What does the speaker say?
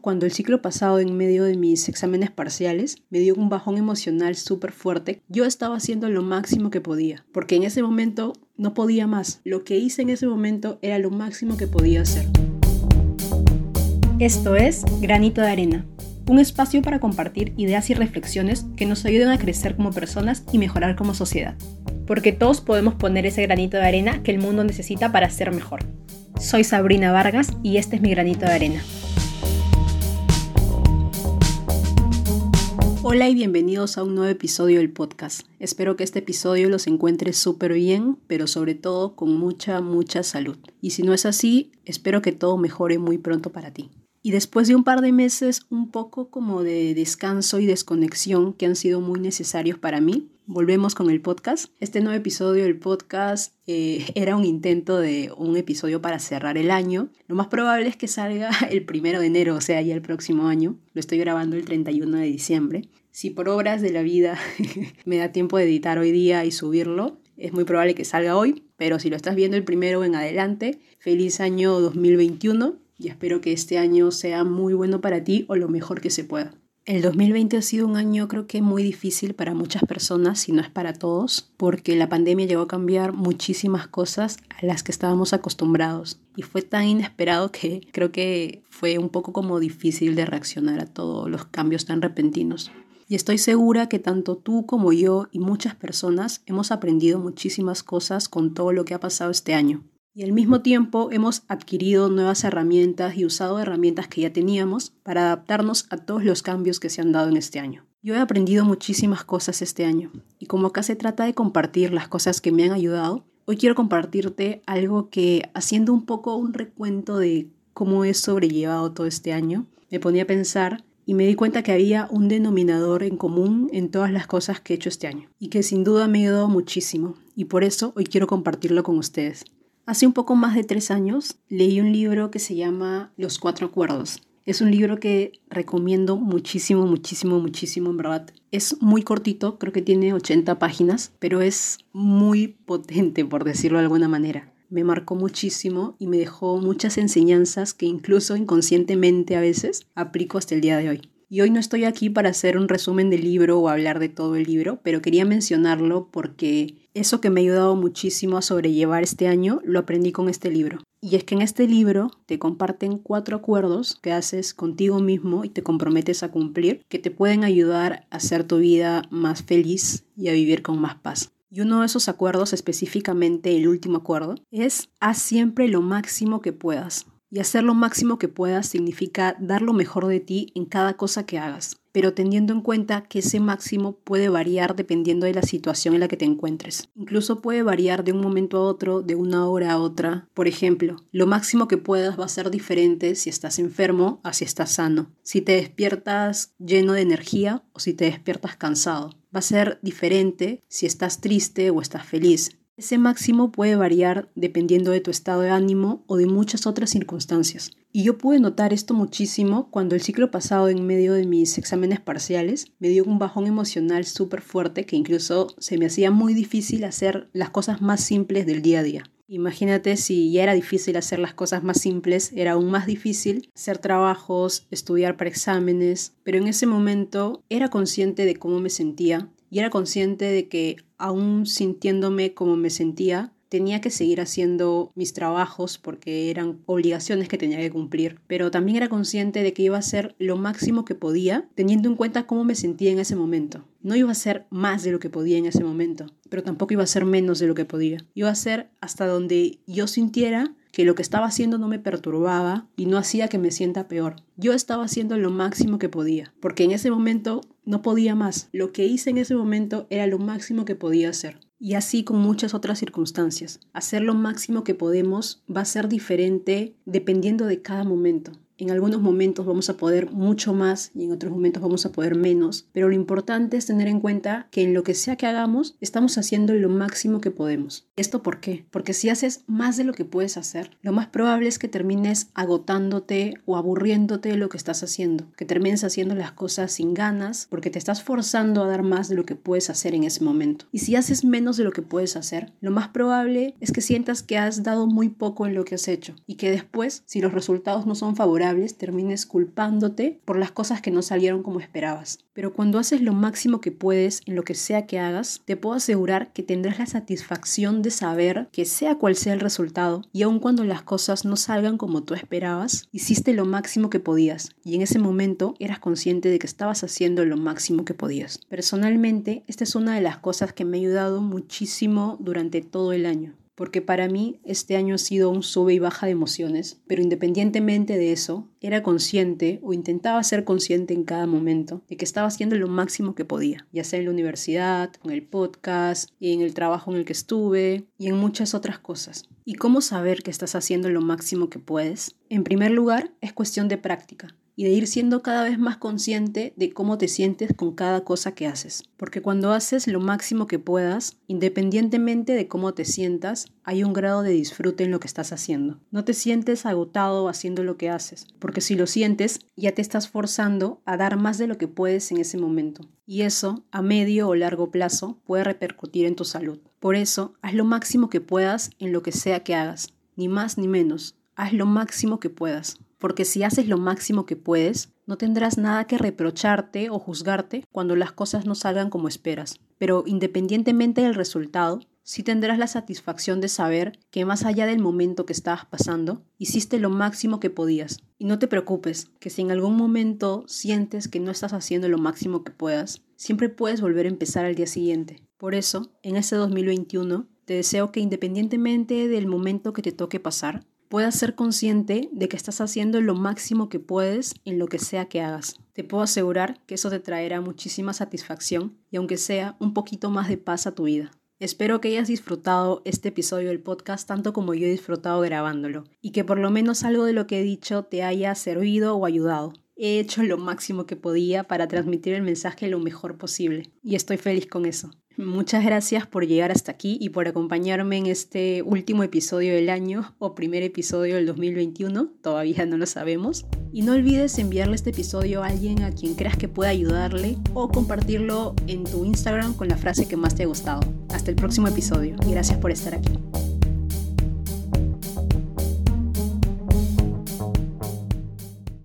Cuando el ciclo pasado en medio de mis exámenes parciales me dio un bajón emocional súper fuerte, yo estaba haciendo lo máximo que podía, porque en ese momento no podía más. Lo que hice en ese momento era lo máximo que podía hacer. Esto es Granito de Arena, un espacio para compartir ideas y reflexiones que nos ayuden a crecer como personas y mejorar como sociedad. Porque todos podemos poner ese granito de arena que el mundo necesita para ser mejor. Soy Sabrina Vargas y este es mi granito de arena. Hola y bienvenidos a un nuevo episodio del podcast. Espero que este episodio los encuentre súper bien, pero sobre todo con mucha, mucha salud. Y si no es así, espero que todo mejore muy pronto para ti. Y después de un par de meses un poco como de descanso y desconexión que han sido muy necesarios para mí, volvemos con el podcast. Este nuevo episodio del podcast eh, era un intento de un episodio para cerrar el año. Lo más probable es que salga el primero de enero, o sea, ya el próximo año. Lo estoy grabando el 31 de diciembre. Si por obras de la vida me da tiempo de editar hoy día y subirlo, es muy probable que salga hoy. Pero si lo estás viendo el primero en adelante, feliz año 2021 y espero que este año sea muy bueno para ti o lo mejor que se pueda. El 2020 ha sido un año creo que muy difícil para muchas personas, si no es para todos, porque la pandemia llegó a cambiar muchísimas cosas a las que estábamos acostumbrados. Y fue tan inesperado que creo que fue un poco como difícil de reaccionar a todos los cambios tan repentinos. Y estoy segura que tanto tú como yo y muchas personas hemos aprendido muchísimas cosas con todo lo que ha pasado este año. Y al mismo tiempo hemos adquirido nuevas herramientas y usado herramientas que ya teníamos para adaptarnos a todos los cambios que se han dado en este año. Yo he aprendido muchísimas cosas este año y como acá se trata de compartir las cosas que me han ayudado, hoy quiero compartirte algo que haciendo un poco un recuento de cómo he sobrellevado todo este año, me ponía a pensar y me di cuenta que había un denominador en común en todas las cosas que he hecho este año y que sin duda me ha ayudado muchísimo y por eso hoy quiero compartirlo con ustedes. Hace un poco más de tres años leí un libro que se llama Los Cuatro Acuerdos. Es un libro que recomiendo muchísimo, muchísimo, muchísimo, en verdad. Es muy cortito, creo que tiene 80 páginas, pero es muy potente, por decirlo de alguna manera. Me marcó muchísimo y me dejó muchas enseñanzas que incluso inconscientemente a veces aplico hasta el día de hoy. Y hoy no estoy aquí para hacer un resumen del libro o hablar de todo el libro, pero quería mencionarlo porque eso que me ha ayudado muchísimo a sobrellevar este año lo aprendí con este libro. Y es que en este libro te comparten cuatro acuerdos que haces contigo mismo y te comprometes a cumplir que te pueden ayudar a hacer tu vida más feliz y a vivir con más paz. Y uno de esos acuerdos, específicamente el último acuerdo, es haz siempre lo máximo que puedas. Y hacer lo máximo que puedas significa dar lo mejor de ti en cada cosa que hagas, pero teniendo en cuenta que ese máximo puede variar dependiendo de la situación en la que te encuentres. Incluso puede variar de un momento a otro, de una hora a otra. Por ejemplo, lo máximo que puedas va a ser diferente si estás enfermo a si estás sano, si te despiertas lleno de energía o si te despiertas cansado. Va a ser diferente si estás triste o estás feliz. Ese máximo puede variar dependiendo de tu estado de ánimo o de muchas otras circunstancias. Y yo pude notar esto muchísimo cuando el ciclo pasado en medio de mis exámenes parciales me dio un bajón emocional súper fuerte que incluso se me hacía muy difícil hacer las cosas más simples del día a día. Imagínate si ya era difícil hacer las cosas más simples, era aún más difícil hacer trabajos, estudiar para exámenes, pero en ese momento era consciente de cómo me sentía y era consciente de que aún sintiéndome como me sentía, tenía que seguir haciendo mis trabajos porque eran obligaciones que tenía que cumplir, pero también era consciente de que iba a hacer lo máximo que podía, teniendo en cuenta cómo me sentía en ese momento. No iba a hacer más de lo que podía en ese momento, pero tampoco iba a ser menos de lo que podía. Iba a ser hasta donde yo sintiera que lo que estaba haciendo no me perturbaba y no hacía que me sienta peor. Yo estaba haciendo lo máximo que podía, porque en ese momento no podía más. Lo que hice en ese momento era lo máximo que podía hacer. Y así con muchas otras circunstancias. Hacer lo máximo que podemos va a ser diferente dependiendo de cada momento. En algunos momentos vamos a poder mucho más y en otros momentos vamos a poder menos, pero lo importante es tener en cuenta que en lo que sea que hagamos, estamos haciendo lo máximo que podemos. ¿Esto por qué? Porque si haces más de lo que puedes hacer, lo más probable es que termines agotándote o aburriéndote de lo que estás haciendo, que termines haciendo las cosas sin ganas porque te estás forzando a dar más de lo que puedes hacer en ese momento. Y si haces menos de lo que puedes hacer, lo más probable es que sientas que has dado muy poco en lo que has hecho y que después, si los resultados no son favorables, termines culpándote por las cosas que no salieron como esperabas. Pero cuando haces lo máximo que puedes en lo que sea que hagas, te puedo asegurar que tendrás la satisfacción de saber que sea cual sea el resultado, y aun cuando las cosas no salgan como tú esperabas, hiciste lo máximo que podías, y en ese momento eras consciente de que estabas haciendo lo máximo que podías. Personalmente, esta es una de las cosas que me ha ayudado muchísimo durante todo el año porque para mí este año ha sido un sube y baja de emociones, pero independientemente de eso, era consciente o intentaba ser consciente en cada momento de que estaba haciendo lo máximo que podía, ya sea en la universidad, con el podcast, y en el trabajo en el que estuve y en muchas otras cosas. ¿Y cómo saber que estás haciendo lo máximo que puedes? En primer lugar, es cuestión de práctica y de ir siendo cada vez más consciente de cómo te sientes con cada cosa que haces. Porque cuando haces lo máximo que puedas, independientemente de cómo te sientas, hay un grado de disfrute en lo que estás haciendo. No te sientes agotado haciendo lo que haces, porque si lo sientes, ya te estás forzando a dar más de lo que puedes en ese momento. Y eso, a medio o largo plazo, puede repercutir en tu salud. Por eso, haz lo máximo que puedas en lo que sea que hagas, ni más ni menos. Haz lo máximo que puedas porque si haces lo máximo que puedes, no tendrás nada que reprocharte o juzgarte cuando las cosas no salgan como esperas. Pero independientemente del resultado, sí tendrás la satisfacción de saber que más allá del momento que estabas pasando, hiciste lo máximo que podías. Y no te preocupes, que si en algún momento sientes que no estás haciendo lo máximo que puedas, siempre puedes volver a empezar al día siguiente. Por eso, en este 2021, te deseo que independientemente del momento que te toque pasar, puedas ser consciente de que estás haciendo lo máximo que puedes en lo que sea que hagas. Te puedo asegurar que eso te traerá muchísima satisfacción y aunque sea un poquito más de paz a tu vida. Espero que hayas disfrutado este episodio del podcast tanto como yo he disfrutado grabándolo y que por lo menos algo de lo que he dicho te haya servido o ayudado. He hecho lo máximo que podía para transmitir el mensaje lo mejor posible y estoy feliz con eso. Muchas gracias por llegar hasta aquí y por acompañarme en este último episodio del año o primer episodio del 2021, todavía no lo sabemos. Y no olvides enviarle este episodio a alguien a quien creas que pueda ayudarle o compartirlo en tu Instagram con la frase que más te ha gustado. Hasta el próximo episodio y gracias por estar aquí.